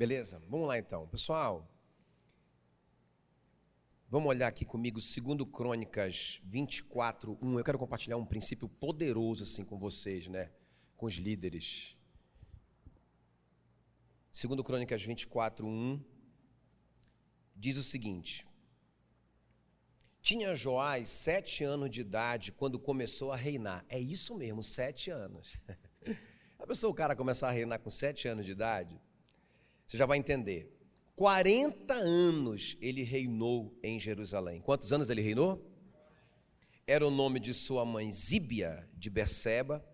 Beleza? Vamos lá então. Pessoal, vamos olhar aqui comigo, segundo Crônicas 24, 1. Eu quero compartilhar um princípio poderoso assim com vocês, né? Com os líderes. Segundo Crônicas 24, 1, diz o seguinte. Tinha Joás sete anos de idade quando começou a reinar. É isso mesmo, sete anos. A pessoa, o cara começar a reinar com sete anos de idade, você já vai entender. 40 anos ele reinou em Jerusalém. Quantos anos ele reinou? Era o nome de sua mãe Zíbia de Berseba.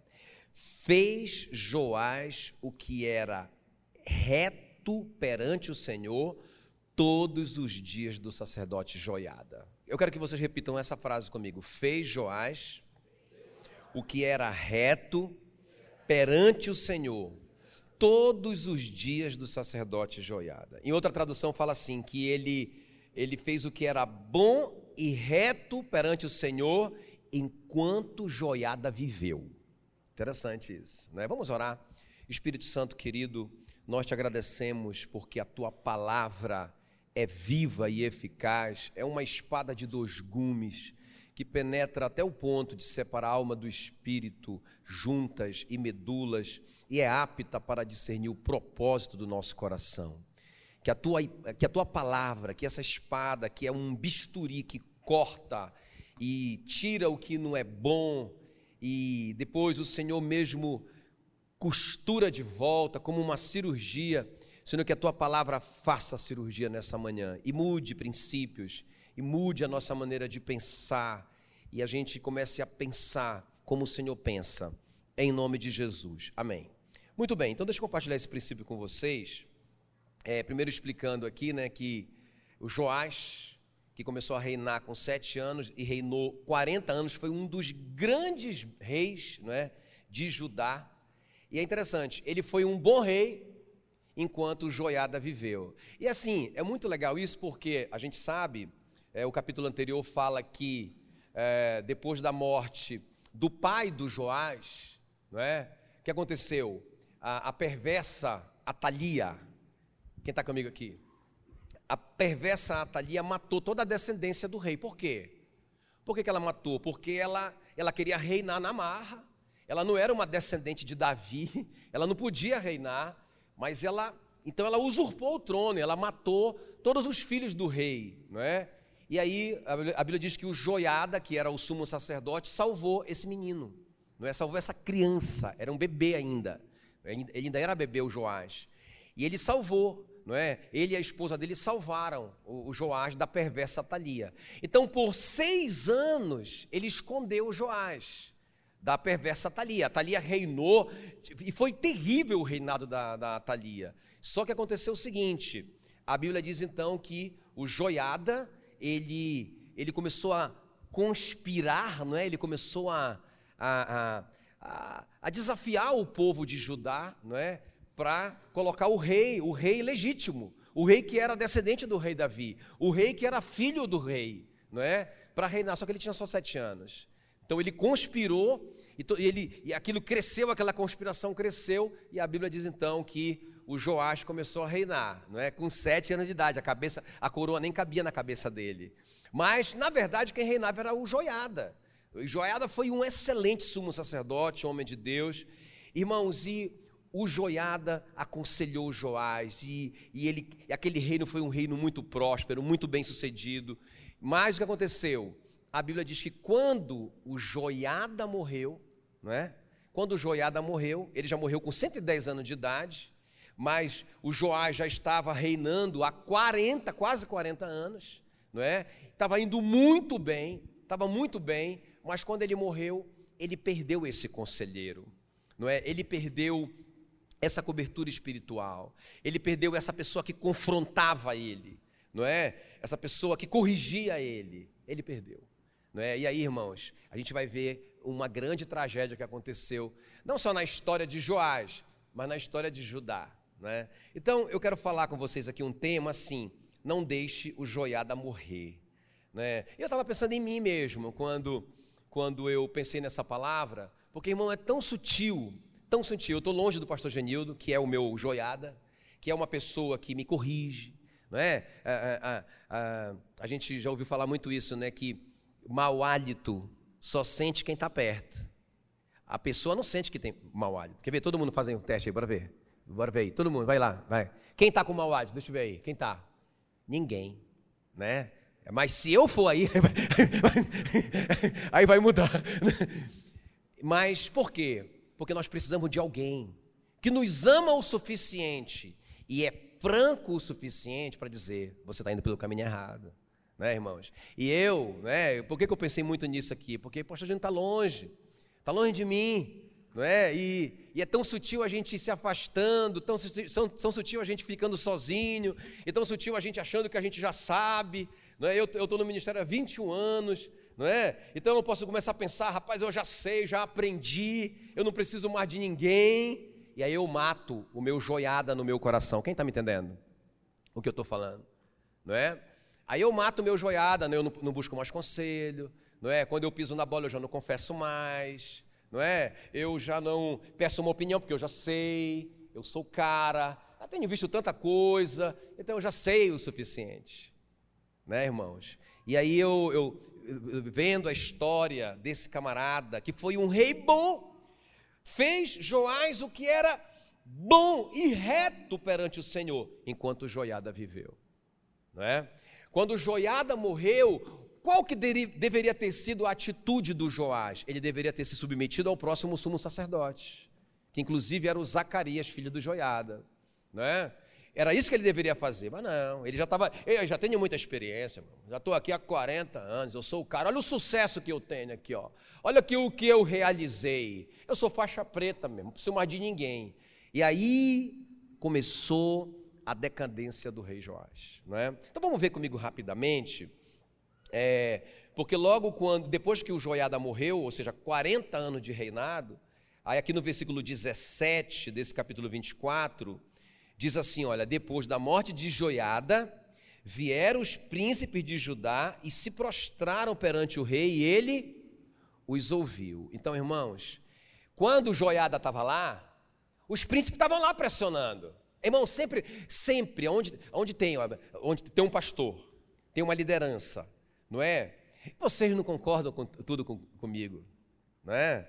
Fez Joás o que era reto perante o Senhor todos os dias do sacerdote Joiada. Eu quero que vocês repitam essa frase comigo. Fez Joás o que era reto perante o Senhor todos os dias do sacerdote Joiada. Em outra tradução fala assim que ele ele fez o que era bom e reto perante o Senhor enquanto Joiada viveu. Interessante isso, não é? Vamos orar. Espírito Santo querido, nós te agradecemos porque a tua palavra é viva e eficaz, é uma espada de dois gumes que penetra até o ponto de separar a alma do espírito, juntas e medulas, e é apta para discernir o propósito do nosso coração. Que a tua, que a tua palavra, que essa espada, que é um bisturi que corta e tira o que não é bom, e depois o Senhor mesmo costura de volta, como uma cirurgia, Senhor, que a tua palavra faça a cirurgia nessa manhã e mude princípios, e mude a nossa maneira de pensar, e a gente comece a pensar como o Senhor pensa, em nome de Jesus. Amém. Muito bem, então deixa eu compartilhar esse princípio com vocês. É, primeiro explicando aqui né, que o Joás, que começou a reinar com sete anos e reinou 40 anos, foi um dos grandes reis não é, de Judá. E é interessante, ele foi um bom rei, enquanto Joiada viveu. E assim, é muito legal isso porque a gente sabe, é, o capítulo anterior fala que é, depois da morte do pai do Joás, não é? O que aconteceu? A, a perversa Atalia, quem está comigo aqui? A perversa Atalia matou toda a descendência do rei. Por quê? Por que, que ela matou? Porque ela, ela queria reinar na marra, ela não era uma descendente de Davi, ela não podia reinar, mas ela, então ela usurpou o trono, ela matou todos os filhos do rei, não é? E aí a Bíblia diz que o Joiada, que era o sumo sacerdote, salvou esse menino, não é? Salvou essa criança, era um bebê ainda, ele ainda era bebê o Joás. E ele salvou, não é? Ele e a esposa dele salvaram o, Joás da perversa Talia. Então, por seis anos, ele escondeu o Joás da perversa Thalia. A Thalia reinou, e foi terrível o reinado da, da Thalia. Só que aconteceu o seguinte: a Bíblia diz então que o Joiada, ele, ele começou a conspirar, não é? ele começou a, a, a, a desafiar o povo de Judá, não é? para colocar o rei, o rei legítimo, o rei que era descendente do rei Davi, o rei que era filho do rei, não é? Para reinar, só que ele tinha só sete anos. Então ele conspirou e, ele, e aquilo cresceu, aquela conspiração cresceu, e a Bíblia diz então que o Joás começou a reinar, não é? Com sete anos de idade, a cabeça, a coroa nem cabia na cabeça dele. Mas, na verdade, quem reinava era o Joiada. Joiada foi um excelente sumo sacerdote, homem de Deus. Irmãos, e o Joiada aconselhou Joás, e, e, ele, e aquele reino foi um reino muito próspero, muito bem sucedido. Mas o que aconteceu? A Bíblia diz que quando o Joiada morreu, não é? Quando o Joiada morreu, ele já morreu com 110 anos de idade, mas o Joás já estava reinando há 40, quase 40 anos, não é? Estava indo muito bem, estava muito bem, mas quando ele morreu, ele perdeu esse conselheiro, não é? Ele perdeu essa cobertura espiritual. Ele perdeu essa pessoa que confrontava ele, não é? Essa pessoa que corrigia ele. Ele perdeu. Não é? E aí, irmãos, a gente vai ver uma grande tragédia que aconteceu, não só na história de Joás, mas na história de Judá. Né? Então, eu quero falar com vocês aqui um tema assim: não deixe o joiada morrer. Né? Eu estava pensando em mim mesmo quando, quando eu pensei nessa palavra, porque, irmão, é tão sutil, tão sutil. Eu estou longe do pastor Genildo, que é o meu joiada, que é uma pessoa que me corrige, não é? A, a, a, a gente já ouviu falar muito isso, né? Que mau hálito só sente quem está perto. A pessoa não sente que tem mau hálito. Quer ver? Todo mundo fazendo um teste aí, bora ver. Bora ver aí. Todo mundo, vai lá, vai. Quem está com mau hálito? Deixa eu ver aí. Quem está? Ninguém, né? Mas se eu for aí, aí vai mudar. Mas por quê? Porque nós precisamos de alguém que nos ama o suficiente e é franco o suficiente para dizer: você está indo pelo caminho errado. Né, irmãos? E eu, né, por que, que eu pensei muito nisso aqui? Porque, poxa, a gente está longe, está longe de mim, não é? E, e, é tão sutil a gente se afastando, tão, tão, tão sutil a gente ficando sozinho, e tão sutil a gente achando que a gente já sabe, não é? Eu estou no ministério há 21 anos, não é? Então eu posso começar a pensar, rapaz, eu já sei, já aprendi, eu não preciso mais de ninguém, e aí eu mato o meu joiada no meu coração. Quem está me entendendo? O que eu estou falando, não é? Aí eu mato o meu joiada, né? eu não, não busco mais conselho, não é? Quando eu piso na bola eu já não confesso mais, não é? Eu já não peço uma opinião porque eu já sei, eu sou cara, já tenho visto tanta coisa, então eu já sei o suficiente, né, irmãos? E aí eu, eu, vendo a história desse camarada que foi um rei bom, fez Joás o que era bom e reto perante o Senhor, enquanto Joiada viveu. Não é? Quando Joiada morreu, qual que deveria ter sido a atitude do Joás? Ele deveria ter se submetido ao próximo sumo sacerdote, que inclusive era o Zacarias, filho do Joiada. Não é? Era isso que ele deveria fazer, mas não, ele já estava, eu já tenho muita experiência, já estou aqui há 40 anos, eu sou o cara, olha o sucesso que eu tenho aqui, ó. olha aqui o que eu realizei, eu sou faixa preta mesmo, não preciso mais de ninguém. E aí começou a decadência do rei Joás. Não é? Então vamos ver comigo rapidamente, é, porque logo quando, depois que o Joiada morreu, ou seja, 40 anos de reinado, aí aqui no versículo 17 desse capítulo 24, Diz assim: olha, depois da morte de Joiada, vieram os príncipes de Judá e se prostraram perante o rei, e ele os ouviu. Então, irmãos, quando Joiada estava lá, os príncipes estavam lá pressionando. Irmão, sempre, sempre, onde, onde, tem, onde tem um pastor, tem uma liderança, não é? Vocês não concordam com tudo com, comigo, não é?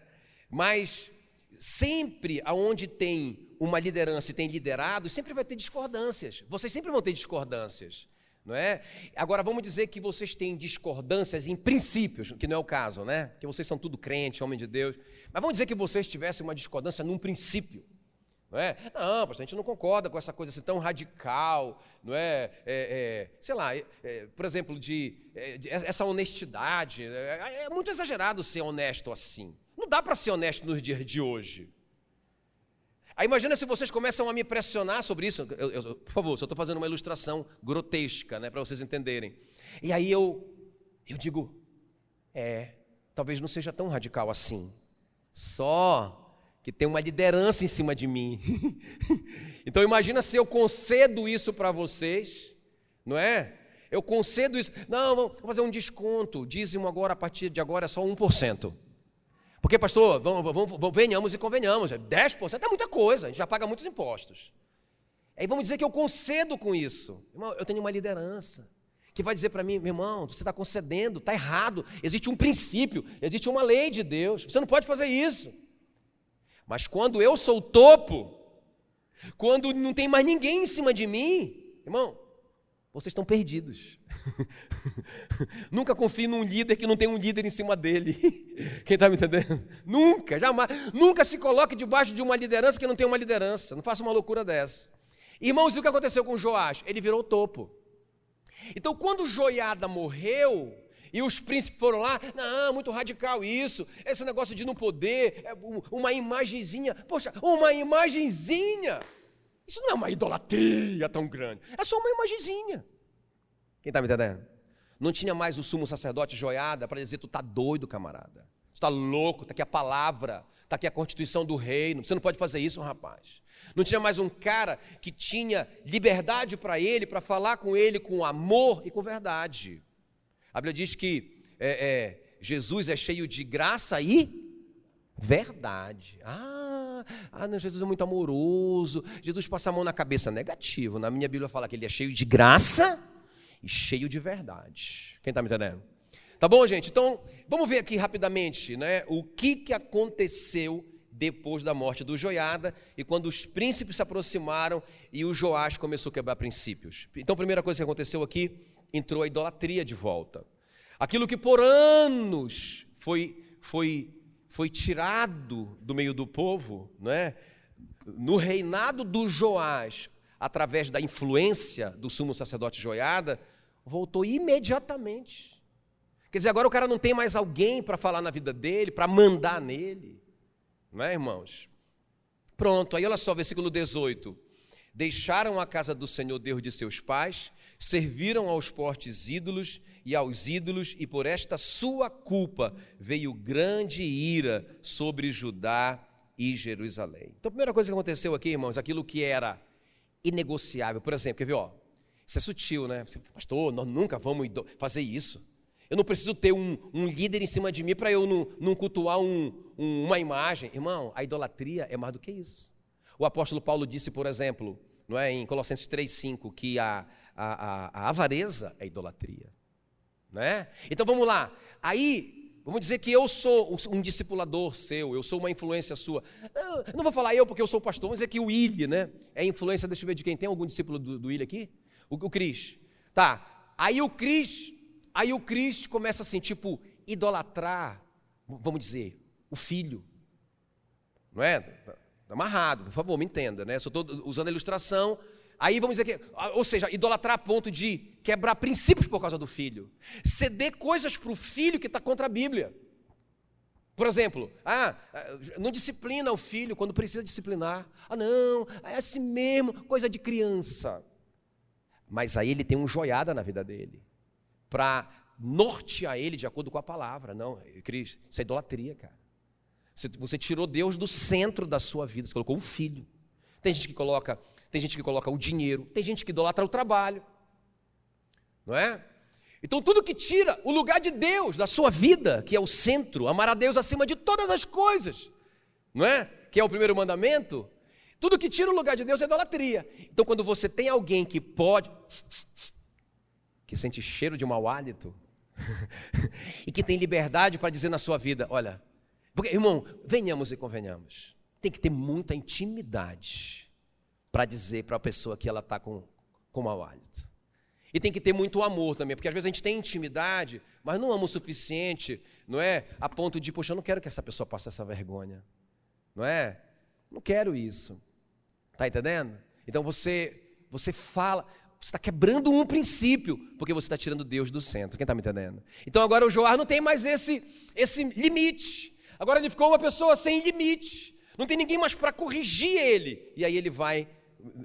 Mas sempre aonde tem uma liderança e tem liderado, sempre vai ter discordâncias. Vocês sempre vão ter discordâncias, não é? Agora vamos dizer que vocês têm discordâncias em princípios, que não é o caso, né? Que vocês são tudo crente, homem de Deus. Mas vamos dizer que vocês tivessem uma discordância num princípio. Não é? Não, pastor, a gente não concorda com essa coisa assim tão radical, não é? é, é sei lá, é, é por exemplo, de, é, de, essa honestidade. É, é muito exagerado ser honesto assim. Não dá para ser honesto nos dias de hoje. Aí imagina se vocês começam a me pressionar sobre isso. Eu, eu, por favor, só estou fazendo uma ilustração grotesca, né, para vocês entenderem. E aí eu, eu digo, é, talvez não seja tão radical assim. Só que tem uma liderança em cima de mim. então imagina se eu concedo isso para vocês, não é? Eu concedo isso. Não, vamos fazer um desconto. Dízimo agora, a partir de agora, é só 1%. Porque, pastor, vamos, vamos, vamos, venhamos e convenhamos, 10% é muita coisa, a gente já paga muitos impostos. Aí vamos dizer que eu concedo com isso. Irmão, eu tenho uma liderança que vai dizer para mim, meu irmão, você está concedendo, está errado. Existe um princípio, existe uma lei de Deus, você não pode fazer isso. Mas quando eu sou o topo, quando não tem mais ninguém em cima de mim, irmão, vocês estão perdidos. Nunca confie num líder que não tem um líder em cima dele. Quem está me entendendo? Nunca, jamais. Nunca se coloque debaixo de uma liderança que não tem uma liderança. Não faça uma loucura dessa. Irmãos, e o que aconteceu com Joás? Ele virou topo. Então, quando Joiada morreu, e os príncipes foram lá, não, muito radical isso, esse negócio de não poder, é uma imagenzinha, poxa, uma imagenzinha. Isso não é uma idolatria tão grande. É só uma imagenzinha. Quem está me entendendo? Não tinha mais o sumo sacerdote joiada para dizer: tu está doido, camarada. Tu está louco, está aqui a palavra, está aqui a constituição do reino. Você não pode fazer isso, rapaz. Não tinha mais um cara que tinha liberdade para ele, para falar com ele com amor e com verdade. A Bíblia diz que é, é, Jesus é cheio de graça e Verdade. Ah, ah não, Jesus é muito amoroso. Jesus passa a mão na cabeça. Negativo. Na minha Bíblia fala que ele é cheio de graça e cheio de verdade. Quem está me entendendo? Tá bom, gente? Então, vamos ver aqui rapidamente né, o que, que aconteceu depois da morte do Joiada e quando os príncipes se aproximaram e o Joás começou a quebrar princípios. Então, a primeira coisa que aconteceu aqui, entrou a idolatria de volta. Aquilo que por anos foi, foi foi tirado do meio do povo, não é? no reinado do Joás, através da influência do sumo sacerdote Joiada, voltou imediatamente. Quer dizer, agora o cara não tem mais alguém para falar na vida dele, para mandar nele. Não é, irmãos? Pronto, aí olha só, versículo 18. Deixaram a casa do Senhor Deus de seus pais, serviram aos portes ídolos e aos ídolos, e por esta sua culpa veio grande ira sobre Judá e Jerusalém. Então, a primeira coisa que aconteceu aqui, irmãos, aquilo que era inegociável, por exemplo, quer ver, ó, isso é sutil, né? Pastor, nós nunca vamos fazer isso. Eu não preciso ter um, um líder em cima de mim para eu não, não cultuar um, um, uma imagem. Irmão, a idolatria é mais do que isso. O apóstolo Paulo disse, por exemplo, não é, em Colossenses 3,5, que a, a, a, a avareza é idolatria. Né? Então vamos lá. Aí, vamos dizer que eu sou um discipulador seu, eu sou uma influência sua. Não vou falar eu porque eu sou pastor, vamos dizer que o Willi, né? É influência, deixa eu ver de quem tem algum discípulo do, do Willi aqui? O, o Cris. Tá. Aí o Cris, aí o Cris começa assim, tipo, idolatrar, vamos dizer, o filho. Não é? Tá amarrado, por favor, me entenda, né? Só estou usando a ilustração Aí vamos dizer que, ou seja, idolatrar a ponto de quebrar princípios por causa do filho, ceder coisas para o filho que está contra a Bíblia. Por exemplo, ah, não disciplina o filho quando precisa disciplinar. Ah, não, é assim mesmo, coisa de criança. Mas aí ele tem um joiada na vida dele, para nortear ele de acordo com a palavra. Não, Cris, isso é idolatria, cara. Você tirou Deus do centro da sua vida, você colocou o filho. Tem gente que coloca tem gente que coloca o dinheiro, tem gente que idolatra o trabalho. Não é? Então, tudo que tira o lugar de Deus da sua vida, que é o centro, amar a Deus acima de todas as coisas, não é? Que é o primeiro mandamento. Tudo que tira o lugar de Deus é idolatria. Então, quando você tem alguém que pode, que sente cheiro de mau hálito, e que tem liberdade para dizer na sua vida: olha, porque, irmão, venhamos e convenhamos, tem que ter muita intimidade para dizer para a pessoa que ela está com, com mau hálito. E tem que ter muito amor também, porque às vezes a gente tem intimidade, mas não ama o suficiente, não é? A ponto de, poxa, eu não quero que essa pessoa passe essa vergonha, não é? Não quero isso. Está entendendo? Então você, você fala, você está quebrando um princípio, porque você está tirando Deus do centro. Quem está me entendendo? Então agora o Joar não tem mais esse, esse limite. Agora ele ficou uma pessoa sem limite. Não tem ninguém mais para corrigir ele. E aí ele vai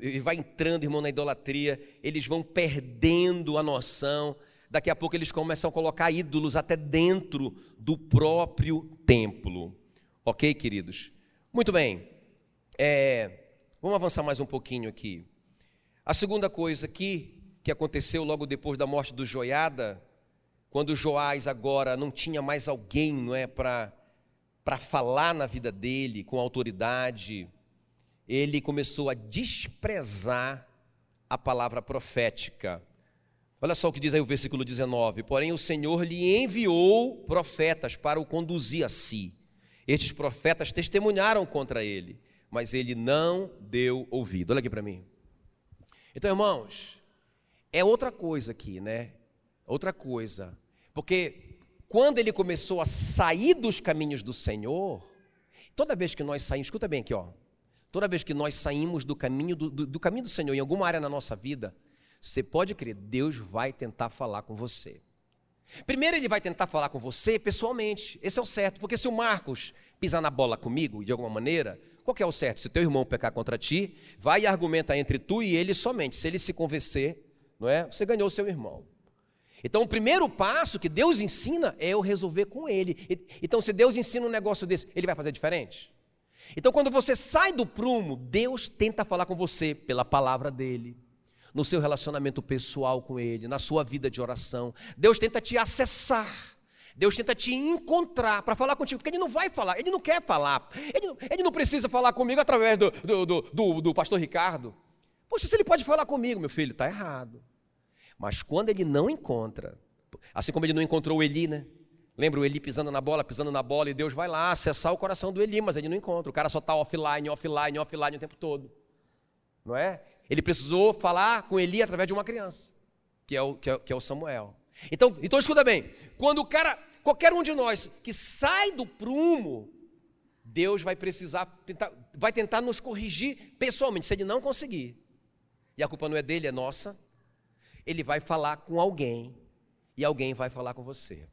ele vai entrando, irmão, na idolatria, eles vão perdendo a noção. Daqui a pouco eles começam a colocar ídolos até dentro do próprio templo. Ok, queridos? Muito bem. É, vamos avançar mais um pouquinho aqui. A segunda coisa aqui, que aconteceu logo depois da morte do Joiada, quando Joás agora não tinha mais alguém não é, para falar na vida dele com autoridade, ele começou a desprezar a palavra profética. Olha só o que diz aí o versículo 19: Porém, o Senhor lhe enviou profetas para o conduzir a si. Estes profetas testemunharam contra ele, mas ele não deu ouvido. Olha aqui para mim. Então, irmãos, é outra coisa aqui, né? Outra coisa. Porque quando ele começou a sair dos caminhos do Senhor, toda vez que nós saímos, escuta bem aqui, ó. Toda vez que nós saímos do caminho do, do, do caminho do Senhor em alguma área na nossa vida, você pode crer, Deus vai tentar falar com você. Primeiro ele vai tentar falar com você pessoalmente. Esse é o certo, porque se o Marcos pisar na bola comigo de alguma maneira, qual que é o certo? Se teu irmão pecar contra ti, vai e argumenta entre tu e ele somente. Se ele se convencer, não é? Você ganhou seu irmão. Então, o primeiro passo que Deus ensina é eu resolver com ele. Então, se Deus ensina um negócio desse, ele vai fazer diferente? Então, quando você sai do prumo, Deus tenta falar com você pela palavra dele, no seu relacionamento pessoal com ele, na sua vida de oração. Deus tenta te acessar. Deus tenta te encontrar para falar contigo, porque Ele não vai falar, Ele não quer falar, Ele não, ele não precisa falar comigo através do, do, do, do, do pastor Ricardo. Poxa, se Ele pode falar comigo, meu filho, está errado. Mas quando Ele não encontra, assim como Ele não encontrou Eli, né? Lembra o Eli pisando na bola, pisando na bola, e Deus vai lá acessar o coração do Eli, mas ele não encontra. O cara só está offline, offline, offline o tempo todo. Não é? Ele precisou falar com Eli através de uma criança, que é o, que é, que é o Samuel. Então, então escuta bem, quando o cara, qualquer um de nós que sai do prumo, Deus vai precisar, tentar, vai tentar nos corrigir pessoalmente. Se ele não conseguir, e a culpa não é dele, é nossa, ele vai falar com alguém, e alguém vai falar com você.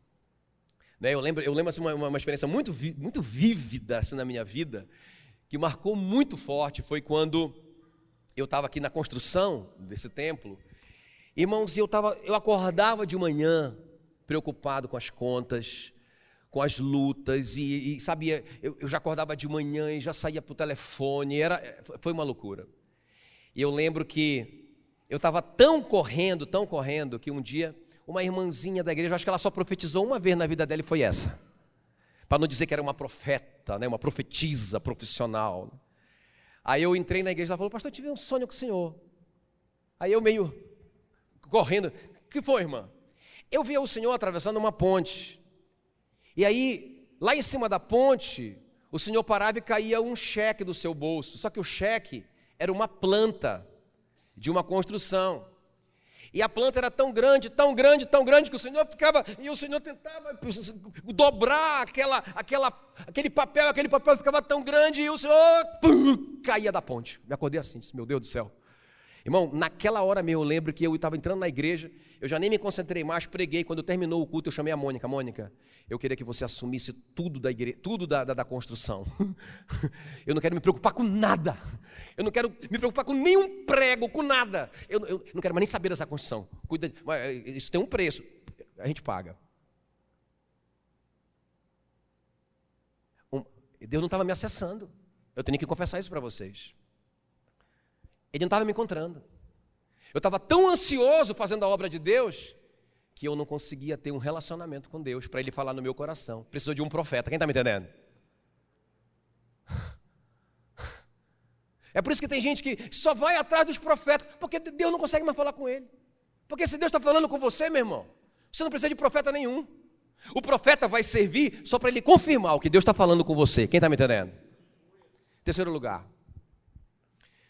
Né? Eu lembro, eu lembro assim, uma, uma experiência muito, muito vívida assim, na minha vida, que marcou muito forte, foi quando eu estava aqui na construção desse templo. Irmãos, eu, tava, eu acordava de manhã preocupado com as contas, com as lutas, e, e sabia, eu, eu, já acordava de manhã e já saía para o telefone, era, foi uma loucura. E eu lembro que eu estava tão correndo, tão correndo, que um dia uma irmãzinha da igreja, acho que ela só profetizou uma vez na vida dela e foi essa. Para não dizer que era uma profeta, né, uma profetisa profissional. Aí eu entrei na igreja e ela falou, pastor, eu tive um sonho com o senhor. Aí eu meio correndo, o que foi, irmã? Eu vi o senhor atravessando uma ponte. E aí, lá em cima da ponte, o senhor parava e caía um cheque do seu bolso. Só que o cheque era uma planta de uma construção. E a planta era tão grande, tão grande, tão grande que o Senhor ficava e o Senhor tentava dobrar aquela, aquela, aquele papel, aquele papel ficava tão grande e o Senhor pum, caía da ponte. Me acordei assim, disse, meu Deus do céu. Irmão, naquela hora mesmo, eu lembro que eu estava entrando na igreja, eu já nem me concentrei mais, preguei. Quando terminou o culto, eu chamei a Mônica. Mônica, eu queria que você assumisse tudo da igreja, tudo da, da, da construção. eu não quero me preocupar com nada. Eu não quero me preocupar com nenhum prego, com nada. Eu, eu não quero mais nem saber dessa construção. Cuida, eh, isso tem um preço. A gente paga. Deus não estava me acessando. Eu tenho que confessar isso para vocês. Ele não estava me encontrando. Eu estava tão ansioso fazendo a obra de Deus que eu não conseguia ter um relacionamento com Deus para Ele falar no meu coração. Precisou de um profeta. Quem está me entendendo? É por isso que tem gente que só vai atrás dos profetas, porque Deus não consegue mais falar com ele. Porque se Deus está falando com você, meu irmão, você não precisa de profeta nenhum. O profeta vai servir só para ele confirmar o que Deus está falando com você. Quem está me entendendo? Terceiro lugar,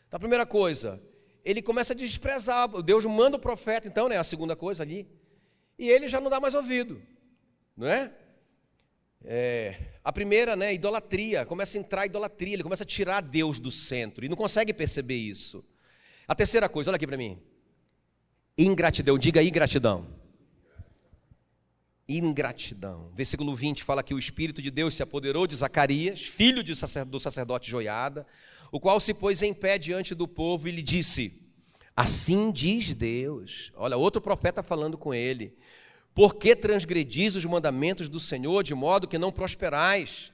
então, a primeira coisa, ele começa a desprezar. Deus manda o profeta, então, né? A segunda coisa ali. E ele já não dá mais ouvido, não é? é a primeira, né? Idolatria. Começa a entrar a idolatria. Ele começa a tirar Deus do centro e não consegue perceber isso. A terceira coisa, olha aqui para mim. Ingratidão. Diga ingratidão. Ingratidão. Versículo 20 fala que o Espírito de Deus se apoderou de Zacarias, filho do sacerdote Joiada o qual se pôs em pé diante do povo e lhe disse: Assim diz Deus. Olha, outro profeta falando com ele: Por que transgredis os mandamentos do Senhor de modo que não prosperais?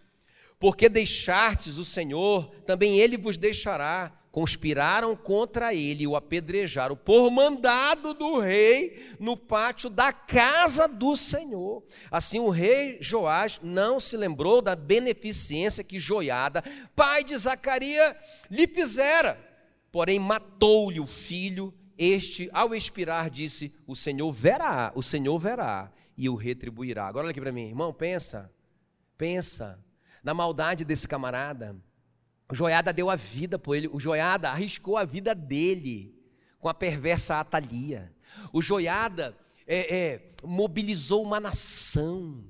Porque deixastes o Senhor, também ele vos deixará conspiraram contra ele e o apedrejaram por mandado do rei no pátio da casa do Senhor. Assim o rei Joás não se lembrou da beneficência que Joiada, pai de Zacarias, lhe fizera, porém matou-lhe o filho. Este, ao expirar, disse: O Senhor verá, o Senhor verá e o retribuirá. Agora olha aqui para mim, irmão, pensa, pensa na maldade desse camarada o Joiada deu a vida por ele. O Joiada arriscou a vida dele com a perversa Atalia. O Joiada é, é, mobilizou uma nação,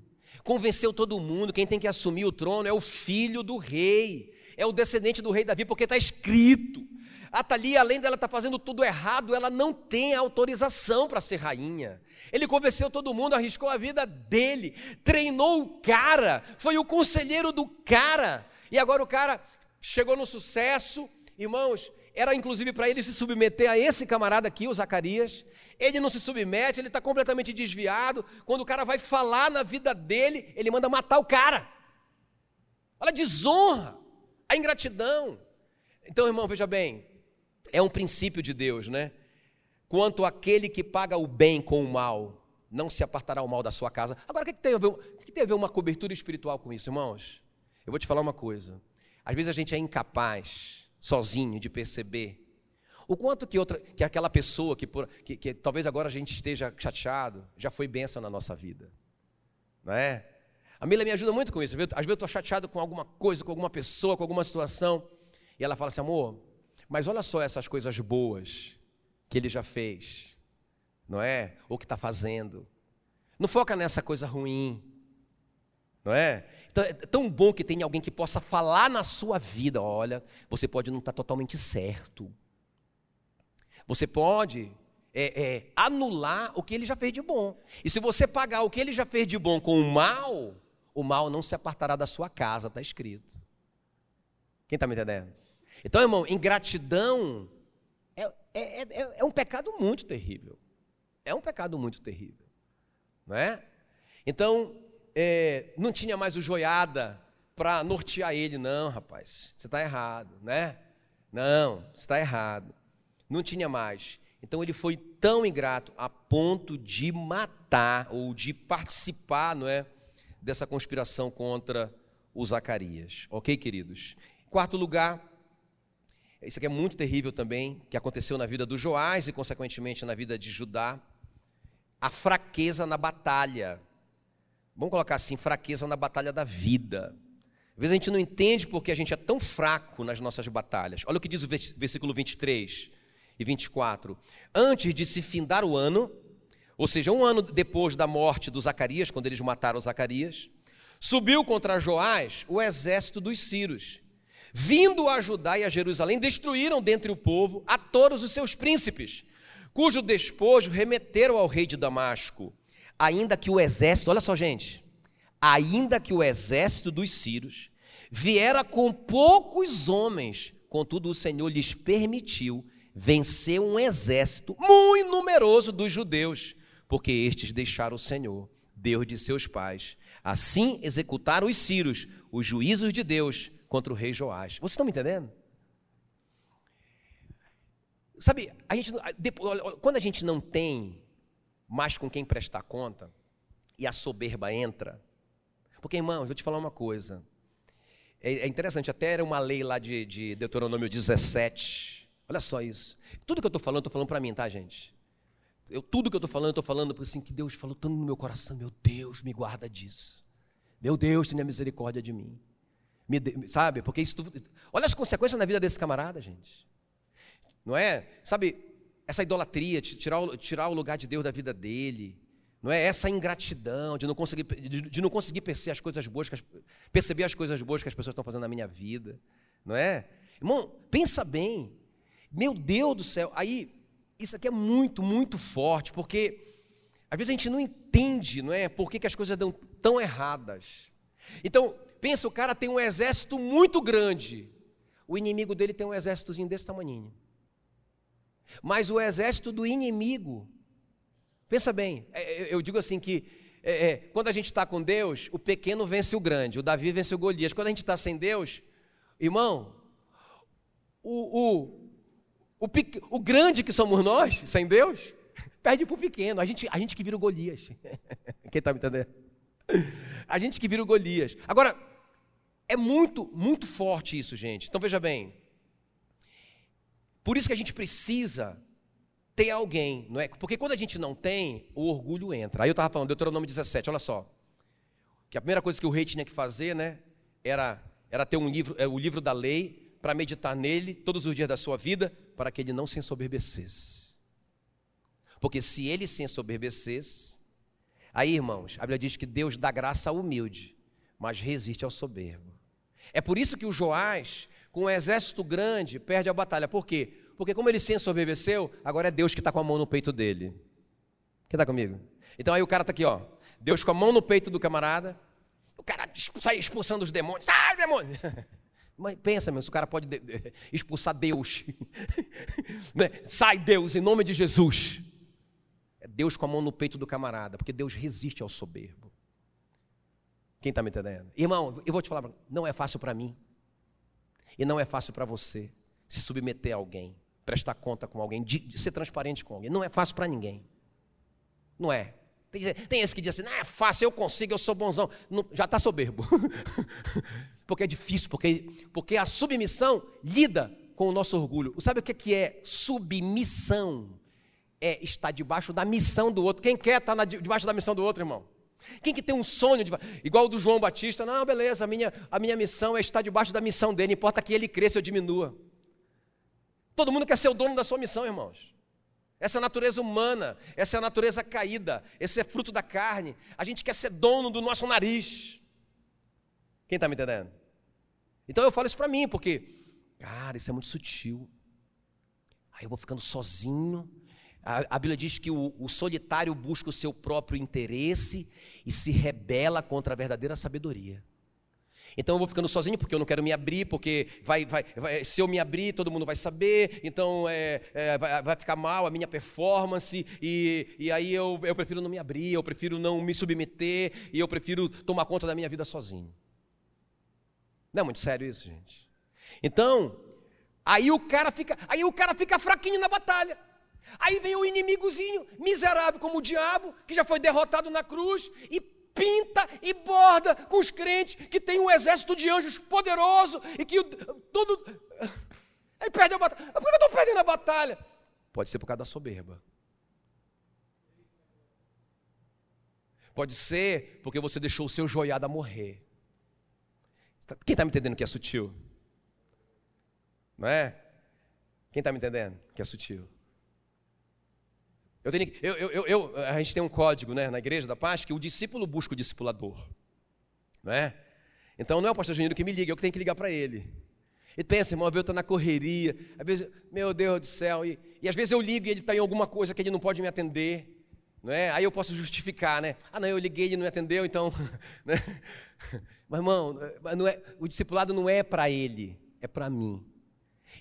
convenceu todo mundo. Quem tem que assumir o trono é o filho do rei, é o descendente do rei Davi, porque está escrito. Atalia, além dela estar tá fazendo tudo errado, ela não tem autorização para ser rainha. Ele convenceu todo mundo, arriscou a vida dele, treinou o cara, foi o conselheiro do cara. E agora o cara chegou no sucesso, irmãos, era inclusive para ele se submeter a esse camarada aqui, o Zacarias. Ele não se submete, ele está completamente desviado. Quando o cara vai falar na vida dele, ele manda matar o cara. Olha a desonra, a ingratidão. Então, irmão, veja bem, é um princípio de Deus, né? Quanto aquele que paga o bem com o mal, não se apartará o mal da sua casa. Agora, o que, tem a ver? tem a ver uma cobertura espiritual com isso, irmãos? Eu vou te falar uma coisa. Às vezes a gente é incapaz, sozinho, de perceber o quanto que, outra, que aquela pessoa que, por, que, que talvez agora a gente esteja chateado, já foi bênção na nossa vida. Não é? A Mila me ajuda muito com isso. Às vezes eu estou chateado com alguma coisa, com alguma pessoa, com alguma situação. E ela fala assim, amor, mas olha só essas coisas boas que ele já fez, não é? Ou que está fazendo. Não foca nessa coisa ruim, não é? É tão bom que tenha alguém que possa falar na sua vida: olha, você pode não estar tá totalmente certo. Você pode é, é, anular o que ele já fez de bom. E se você pagar o que ele já fez de bom com o mal, o mal não se apartará da sua casa, está escrito. Quem está me entendendo? Então, irmão, ingratidão é, é, é, é, um pecado muito terrível. É um pecado muito terrível. Não é? Então, é, não tinha mais o joiada para nortear ele, não, rapaz, você está errado, né? Não, você está errado. Não tinha mais. Então ele foi tão ingrato a ponto de matar ou de participar, não é, dessa conspiração contra o Zacarias. Ok, queridos? Em quarto lugar, isso aqui é muito terrível também, que aconteceu na vida do Joás e, consequentemente, na vida de Judá. A fraqueza na batalha. Vamos colocar assim: fraqueza na batalha da vida. Às vezes a gente não entende porque a gente é tão fraco nas nossas batalhas. Olha o que diz o versículo 23 e 24. Antes de se findar o ano, ou seja, um ano depois da morte do Zacarias, quando eles mataram Zacarias, subiu contra Joás o exército dos Círios vindo a Judá e a Jerusalém, destruíram dentre o povo a todos os seus príncipes, cujo despojo remeteram ao rei de Damasco, ainda que o exército, olha só, gente, ainda que o exército dos sírios viera com poucos homens, contudo o Senhor lhes permitiu vencer um exército muito numeroso dos judeus, porque estes deixaram o Senhor, Deus de seus pais. Assim executaram os sírios os juízos de Deus contra o rei Joás. Vocês estão me entendendo? Sabe, a gente, quando a gente não tem mais com quem prestar conta e a soberba entra, porque irmãos, vou te falar uma coisa. É, é interessante, até era uma lei lá de, de Deuteronômio 17. Olha só isso. Tudo que eu estou falando, estou falando para mim, tá, gente? Eu, tudo que eu estou falando, estou falando porque assim, que Deus falou tanto no meu coração. Meu Deus, me guarda disso. Meu Deus, tenha misericórdia de mim. Me, sabe? Porque isso. Olha as consequências na vida desse camarada, gente. Não é? Sabe, essa idolatria, tirar o, tirar o lugar de Deus da vida dele. Não é essa ingratidão de não conseguir, de, de não conseguir perceber as coisas boas, que as, perceber as coisas boas que as pessoas estão fazendo na minha vida, não é? Irmão, pensa bem. Meu Deus do céu. Aí, isso aqui é muito, muito forte, porque às vezes a gente não entende, não é? Por que, que as coisas dão tão erradas. Então, Pensa, o cara tem um exército muito grande. O inimigo dele tem um exércitozinho desse tamanho. Mas o exército do inimigo, pensa bem, é, é, eu digo assim que é, é, quando a gente está com Deus, o pequeno vence o grande, o Davi vence o Golias. Quando a gente está sem Deus, irmão, o, o, o, o grande que somos nós, sem Deus, perde para o pequeno. A gente, a gente que vira o Golias. Quem está me entendendo? A gente que vira o Golias. Agora, é muito, muito forte isso, gente. Então veja bem. Por isso que a gente precisa ter alguém, não é? Porque quando a gente não tem, o orgulho entra. Aí eu estava falando, Deuteronômio 17, olha só. Que a primeira coisa que o rei tinha que fazer, né, era, era ter um livro, é, o livro da lei, para meditar nele todos os dias da sua vida, para que ele não se ensoberbecesse. Porque se ele se ensoberbecesse, aí, irmãos, a Bíblia diz que Deus dá graça ao humilde, mas resiste ao soberbo. É por isso que o Joás, com um exército grande, perde a batalha. Por quê? Porque como ele se ensoberbeceu, agora é Deus que está com a mão no peito dele. Quem está comigo? Então aí o cara está aqui, ó. Deus com a mão no peito do camarada. O cara sai expulsando os demônios. Sai, demônio! Mas pensa, meu, se o cara pode expulsar Deus. Né? Sai, Deus, em nome de Jesus. É Deus com a mão no peito do camarada, porque Deus resiste ao soberbo. Quem está me entendendo? Irmão, eu vou te falar, não é fácil para mim. E não é fácil para você se submeter a alguém, prestar conta com alguém, de, de ser transparente com alguém. Não é fácil para ninguém. Não é. Tem, tem esse que diz assim, não é fácil, eu consigo, eu sou bonzão. Não, já está soberbo. porque é difícil, porque, porque a submissão lida com o nosso orgulho. Sabe o que é submissão? É estar debaixo da missão do outro. Quem quer estar debaixo da missão do outro, irmão? Quem que tem um sonho de, igual o do João Batista? Não, beleza, a minha, a minha missão é estar debaixo da missão dele, importa que ele cresça ou diminua. Todo mundo quer ser o dono da sua missão, irmãos. Essa é a natureza humana, essa é a natureza caída, esse é fruto da carne. A gente quer ser dono do nosso nariz. Quem está me entendendo? Então eu falo isso para mim, porque, cara, isso é muito sutil. Aí eu vou ficando sozinho. A, Bíblia diz que o, o solitário busca o seu próprio interesse e se rebela contra a verdadeira sabedoria. Então eu vou ficando sozinho porque eu não quero me abrir, porque vai, vai, vai se eu me abrir, todo mundo vai saber, então é, é, vai, vai, ficar mal a minha performance, e, e aí eu, eu prefiro não me abrir, eu prefiro não me submeter, e eu prefiro tomar conta da minha vida sozinho. Não é muito sério isso, gente? Então, aí o cara fica, aí o cara fica fraquinho na batalha. Aí vem o inimigozinho, miserável como o diabo, que já foi derrotado na cruz, e pinta e borda com os crentes que tem um exército de anjos poderoso e que tudo. Aí perde a batalha. Por que eu estou perdendo a batalha? Pode ser por causa da soberba. Pode ser porque você deixou o seu joiada morrer. Quem está me entendendo que é sutil? Não é? Quem está me entendendo que é sutil? Eu tenho, eu, eu, eu, a gente tem um código né, na igreja da paz que o discípulo busca o discipulador. Não é? Então não é o pastor Janino que me liga, eu que tenho que ligar para ele. E pensa, irmão, eu estou na correria, às vezes, meu Deus do céu, e, e às vezes eu ligo e ele está em alguma coisa que ele não pode me atender. É? Aí eu posso justificar, né? Ah, não, eu liguei e ele não me atendeu, então. Né? Mas, irmão, não é, o discipulado não é para ele, é para mim.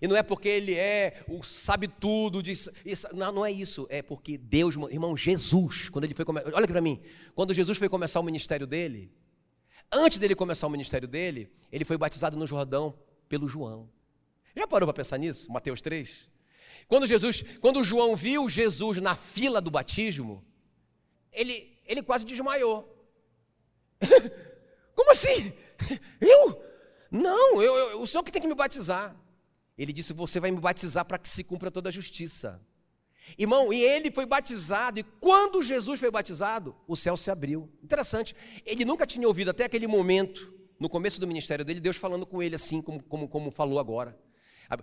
E não é porque ele é o sabe tudo, disso, isso, não, não é isso, é porque Deus, irmão, Jesus, quando ele foi olha aqui para mim, quando Jesus foi começar o ministério dele, antes dele começar o ministério dele, ele foi batizado no Jordão pelo João. Já parou para pensar nisso? Mateus 3. Quando Jesus, quando João viu Jesus na fila do batismo, ele, ele quase desmaiou. Como assim? Eu? Não, eu, eu, o Senhor que tem que me batizar. Ele disse: Você vai me batizar para que se cumpra toda a justiça. Irmão, e ele foi batizado, e quando Jesus foi batizado, o céu se abriu. Interessante, ele nunca tinha ouvido até aquele momento, no começo do ministério dele, Deus falando com ele assim, como, como, como falou agora.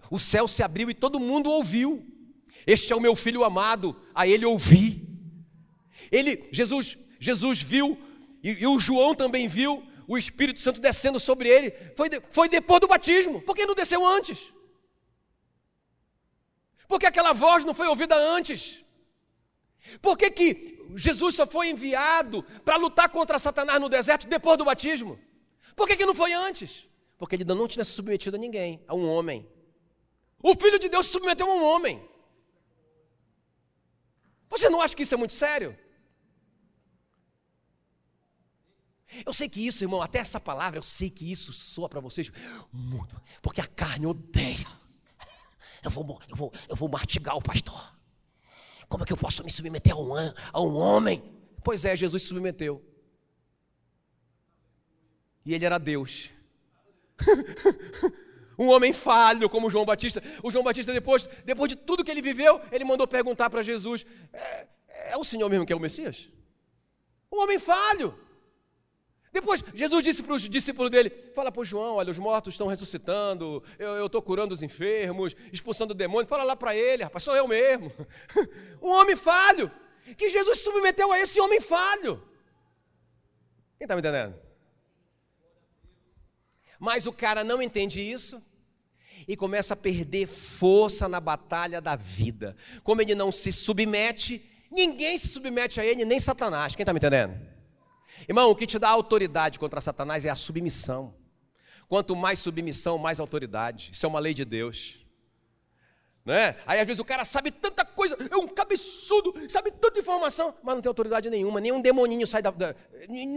O céu se abriu e todo mundo ouviu. Este é o meu filho amado, a ele ouvi. Ele, Jesus, Jesus viu, e, e o João também viu, o Espírito Santo descendo sobre ele. Foi, foi depois do batismo, por que não desceu antes? Por que aquela voz não foi ouvida antes? Por que, que Jesus só foi enviado para lutar contra Satanás no deserto depois do batismo? Por que, que não foi antes? Porque ele não tinha se submetido a ninguém, a um homem. O Filho de Deus se submeteu a um homem. Você não acha que isso é muito sério? Eu sei que isso, irmão, até essa palavra, eu sei que isso soa para vocês muito, porque a carne odeia eu vou, eu vou, eu vou martigar o pastor. Como é que eu posso me submeter a um, a um homem? Pois é, Jesus se submeteu. E ele era Deus. um homem falho como João Batista. O João Batista, depois, depois de tudo que ele viveu, ele mandou perguntar para Jesus: é, é o Senhor mesmo que é o Messias? Um homem falho. Depois, Jesus disse para os discípulos dele: Fala para João, olha, os mortos estão ressuscitando, eu estou curando os enfermos, expulsando demônios. Fala lá para ele, rapaz, sou eu mesmo. um homem falho, que Jesus submeteu a esse homem falho. Quem está me entendendo? Mas o cara não entende isso e começa a perder força na batalha da vida. Como ele não se submete, ninguém se submete a ele, nem Satanás. Quem está me entendendo? Irmão, o que te dá autoridade contra Satanás é a submissão. Quanto mais submissão, mais autoridade. Isso é uma lei de Deus. Né? Aí às vezes o cara sabe tanta coisa, é um cabeçudo, sabe tanta informação, mas não tem autoridade nenhuma, nenhum demoninho sai da, da.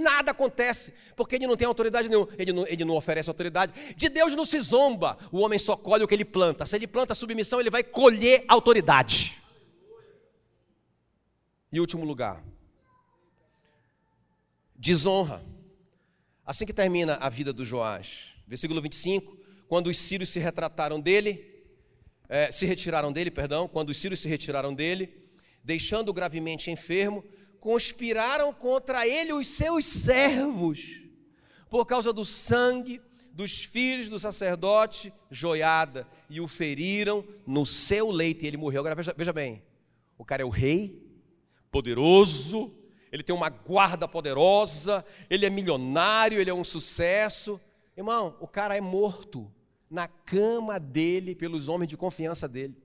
Nada acontece, porque ele não tem autoridade nenhuma, ele não, ele não oferece autoridade. De Deus não se zomba, o homem só colhe o que ele planta. Se ele planta submissão, ele vai colher autoridade. E último lugar, desonra. Assim que termina a vida do Joás. Versículo 25: quando os sírios se retrataram dele, é, se retiraram dele, perdão, quando os sírios se retiraram dele, deixando-o gravemente enfermo, conspiraram contra ele os seus servos, por causa do sangue dos filhos do sacerdote Joiada, e o feriram no seu leito, e ele morreu. Agora veja, veja bem: o cara é o rei, poderoso, ele tem uma guarda poderosa, ele é milionário, ele é um sucesso. Irmão, o cara é morto na cama dele pelos homens de confiança dele.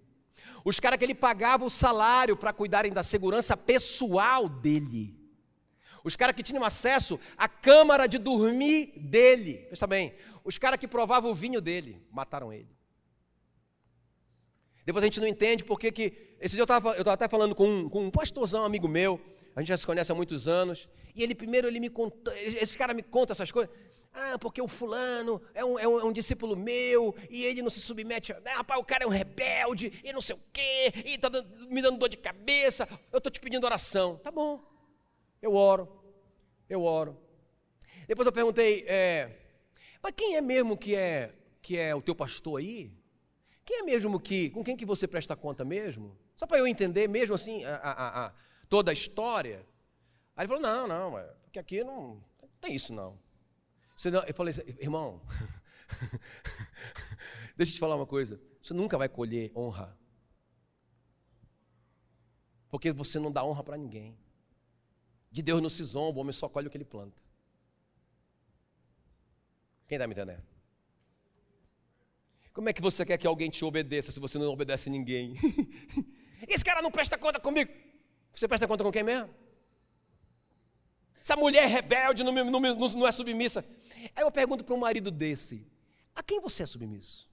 Os caras que ele pagava o salário para cuidarem da segurança pessoal dele. Os caras que tinham acesso à câmara de dormir dele. Pensa bem, os caras que provavam o vinho dele, mataram ele. Depois a gente não entende porque que. Esse dia eu estava eu até falando com um, com um pastorzão amigo meu, a gente já se conhece há muitos anos, e ele primeiro ele me contou, esse cara me conta essas coisas. Ah, porque o fulano é um, é um, é um discípulo meu e ele não se submete. Ah, rapaz, o cara é um rebelde e não sei o quê, e está me dando dor de cabeça. Eu estou te pedindo oração. Tá bom, eu oro, eu oro. Depois eu perguntei, é, mas quem é mesmo que é, que é o teu pastor aí? Quem é mesmo que, com quem que você presta conta mesmo? Só para eu entender mesmo assim a, a, a, toda a história. Aí ele falou, não, não, porque aqui não, não tem isso não. Senão, eu falei irmão, deixa eu te falar uma coisa. Você nunca vai colher honra. Porque você não dá honra para ninguém. De Deus não se zomba, o homem só colhe o que ele planta. Quem está me entendendo? Como é que você quer que alguém te obedeça se você não obedece ninguém? Esse cara não presta conta comigo. Você presta conta com quem mesmo? Essa mulher rebelde não, não, não é submissa. Aí eu pergunto para um marido desse: a quem você é submisso?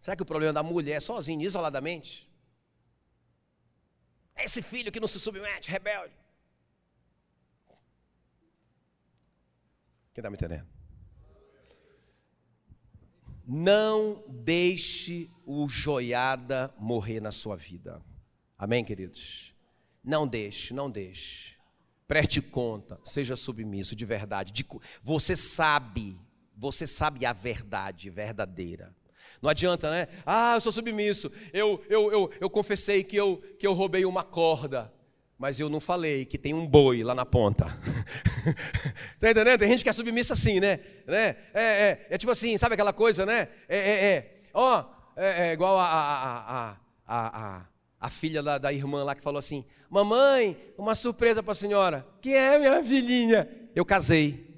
Será que o problema da mulher sozinha, isoladamente? É esse filho que não se submete, rebelde. Quem está me entendendo? Não deixe o joiada morrer na sua vida. Amém, queridos? Não deixe, não deixe. Preste conta, seja submisso de verdade. De, você sabe, você sabe a verdade verdadeira. Não adianta, né? Ah, eu sou submisso. Eu, eu, eu, eu confessei que eu, que eu roubei uma corda. Mas eu não falei que tem um boi lá na ponta. Está entendendo? Tem gente que é submissa assim, né? né? É, é, é tipo assim, sabe aquela coisa, né? É, é, é. Ó, é, é igual a, a, a, a, a, a filha da, da irmã lá que falou assim: Mamãe, uma surpresa para a senhora. Que é, minha filhinha? Eu casei.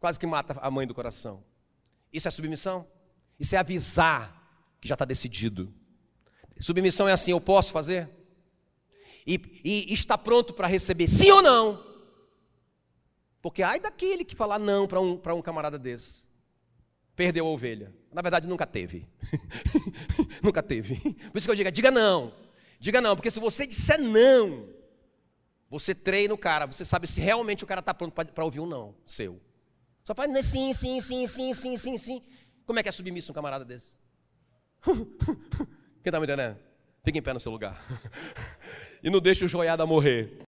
Quase que mata a mãe do coração. Isso é submissão? Isso é avisar que já está decidido. Submissão é assim: eu posso fazer? E, e está pronto para receber sim ou não? Porque ai daquele que falar não para um, um camarada desse. Perdeu a ovelha. Na verdade, nunca teve. nunca teve. Por isso que eu digo: diga não. Diga não, porque se você disser não, você treina o cara, você sabe se realmente o cara está pronto para ouvir um não seu. Só faz né, sim, sim, sim, sim, sim, sim, sim. Como é que é submisso um camarada desse? Quem está me entendendo? Fique em pé no seu lugar. e não deixe o joiada morrer.